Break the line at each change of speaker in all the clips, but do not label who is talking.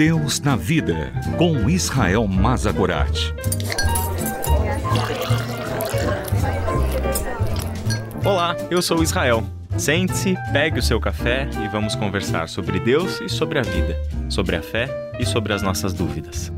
Deus na Vida, com Israel Mazagorat.
Olá, eu sou Israel. Sente-se, pegue o seu café e vamos conversar sobre Deus e sobre a vida, sobre a fé e sobre as nossas dúvidas.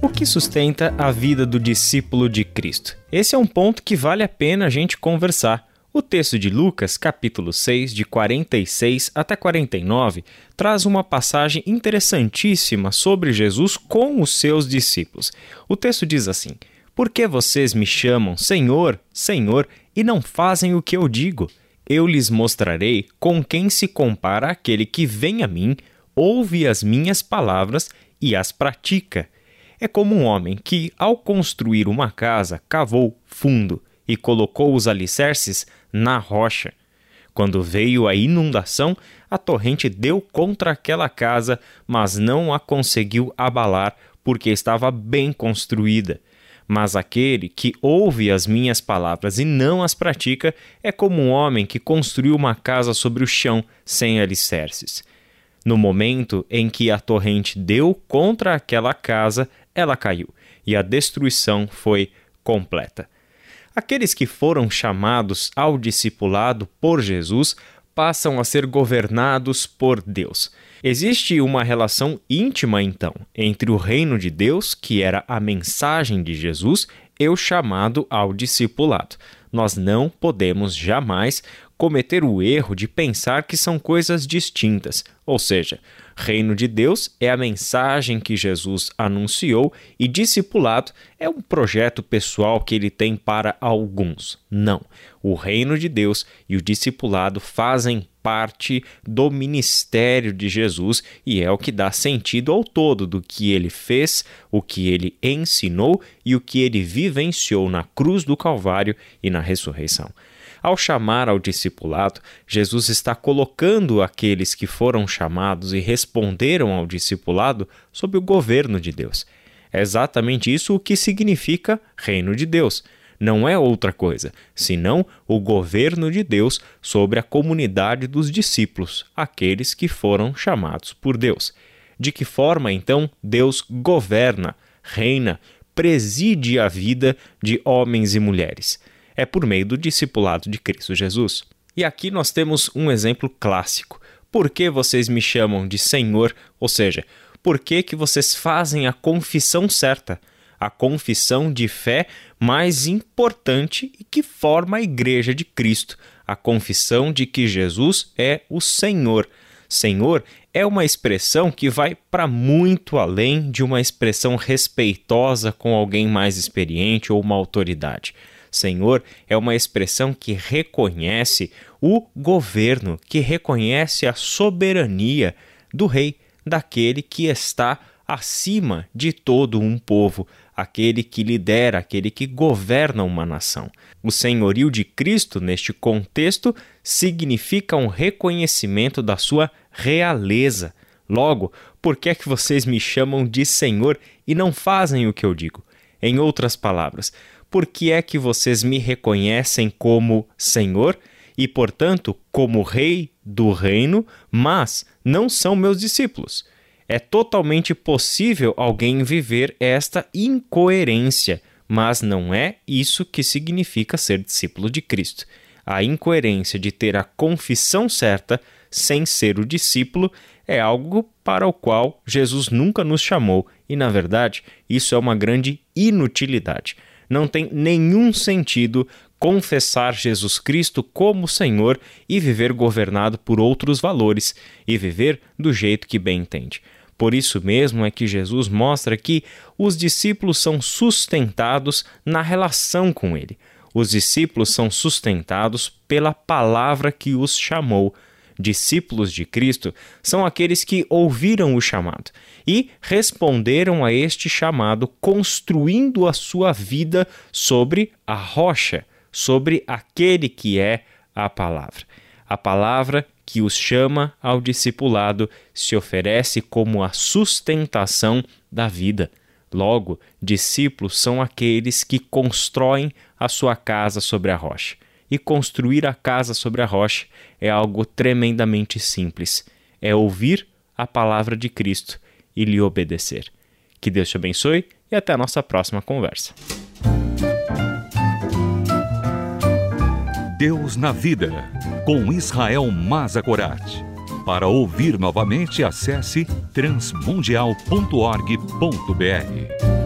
O que sustenta a vida do discípulo de Cristo? Esse é um ponto que vale a pena a gente conversar. O texto de Lucas, capítulo 6, de 46 até 49, traz uma passagem interessantíssima sobre Jesus com os seus discípulos. O texto diz assim: Por que vocês me chamam Senhor, Senhor, e não fazem o que eu digo? Eu lhes mostrarei com quem se compara aquele que vem a mim, ouve as minhas palavras e as pratica. É como um homem que, ao construir uma casa, cavou fundo e colocou os alicerces na rocha. Quando veio a inundação, a torrente deu contra aquela casa, mas não a conseguiu abalar, porque estava bem construída. Mas aquele que ouve as minhas palavras e não as pratica é como um homem que construiu uma casa sobre o chão sem alicerces. No momento em que a torrente deu contra aquela casa, ela caiu, e a destruição foi completa. Aqueles que foram chamados ao discipulado por Jesus passam a ser governados por Deus. Existe uma relação íntima, então, entre o reino de Deus, que era a mensagem de Jesus, e o chamado ao discipulado. Nós não podemos jamais cometer o erro de pensar que são coisas distintas, ou seja, reino de Deus é a mensagem que Jesus anunciou e discipulado é um projeto pessoal que ele tem para alguns. Não, o reino de Deus e o discipulado fazem parte do ministério de Jesus e é o que dá sentido ao todo do que ele fez, o que ele ensinou e o que ele vivenciou na cruz do Calvário e na ressurreição. Ao chamar ao discipulado, Jesus está colocando aqueles que foram chamados e responderam ao discipulado sob o governo de Deus. É exatamente isso o que significa reino de Deus. Não é outra coisa, senão o governo de Deus sobre a comunidade dos discípulos, aqueles que foram chamados por Deus. De que forma, então, Deus governa, reina, preside a vida de homens e mulheres? É por meio do discipulado de Cristo Jesus. E aqui nós temos um exemplo clássico. Por que vocês me chamam de Senhor? Ou seja, por que, que vocês fazem a confissão certa? A confissão de fé mais importante e que forma a Igreja de Cristo. A confissão de que Jesus é o Senhor. Senhor é uma expressão que vai para muito além de uma expressão respeitosa com alguém mais experiente ou uma autoridade. Senhor é uma expressão que reconhece o governo, que reconhece a soberania do rei, daquele que está acima de todo um povo, aquele que lidera, aquele que governa uma nação. O senhorio de Cristo, neste contexto, significa um reconhecimento da sua realeza. Logo, por que é que vocês me chamam de Senhor e não fazem o que eu digo? Em outras palavras, por que é que vocês me reconhecem como Senhor e, portanto, como Rei do reino, mas não são meus discípulos? É totalmente possível alguém viver esta incoerência, mas não é isso que significa ser discípulo de Cristo. A incoerência de ter a confissão certa sem ser o discípulo é algo para o qual Jesus nunca nos chamou e, na verdade, isso é uma grande inutilidade não tem nenhum sentido confessar Jesus Cristo como Senhor e viver governado por outros valores e viver do jeito que bem entende. Por isso mesmo é que Jesus mostra que os discípulos são sustentados na relação com Ele. Os discípulos são sustentados pela palavra que os chamou discípulos de Cristo são aqueles que ouviram o chamado e responderam a este chamado, construindo a sua vida sobre a rocha, sobre aquele que é a palavra. A palavra que os chama ao discipulado se oferece como a sustentação da vida. Logo, discípulos são aqueles que constroem a sua casa sobre a rocha. E construir a casa sobre a rocha é algo tremendamente simples. É ouvir a palavra de Cristo e lhe obedecer. Que Deus te abençoe e até a nossa próxima conversa.
Deus na Vida, com Israel Mazagorat. Para ouvir novamente, acesse transmundial.org.br.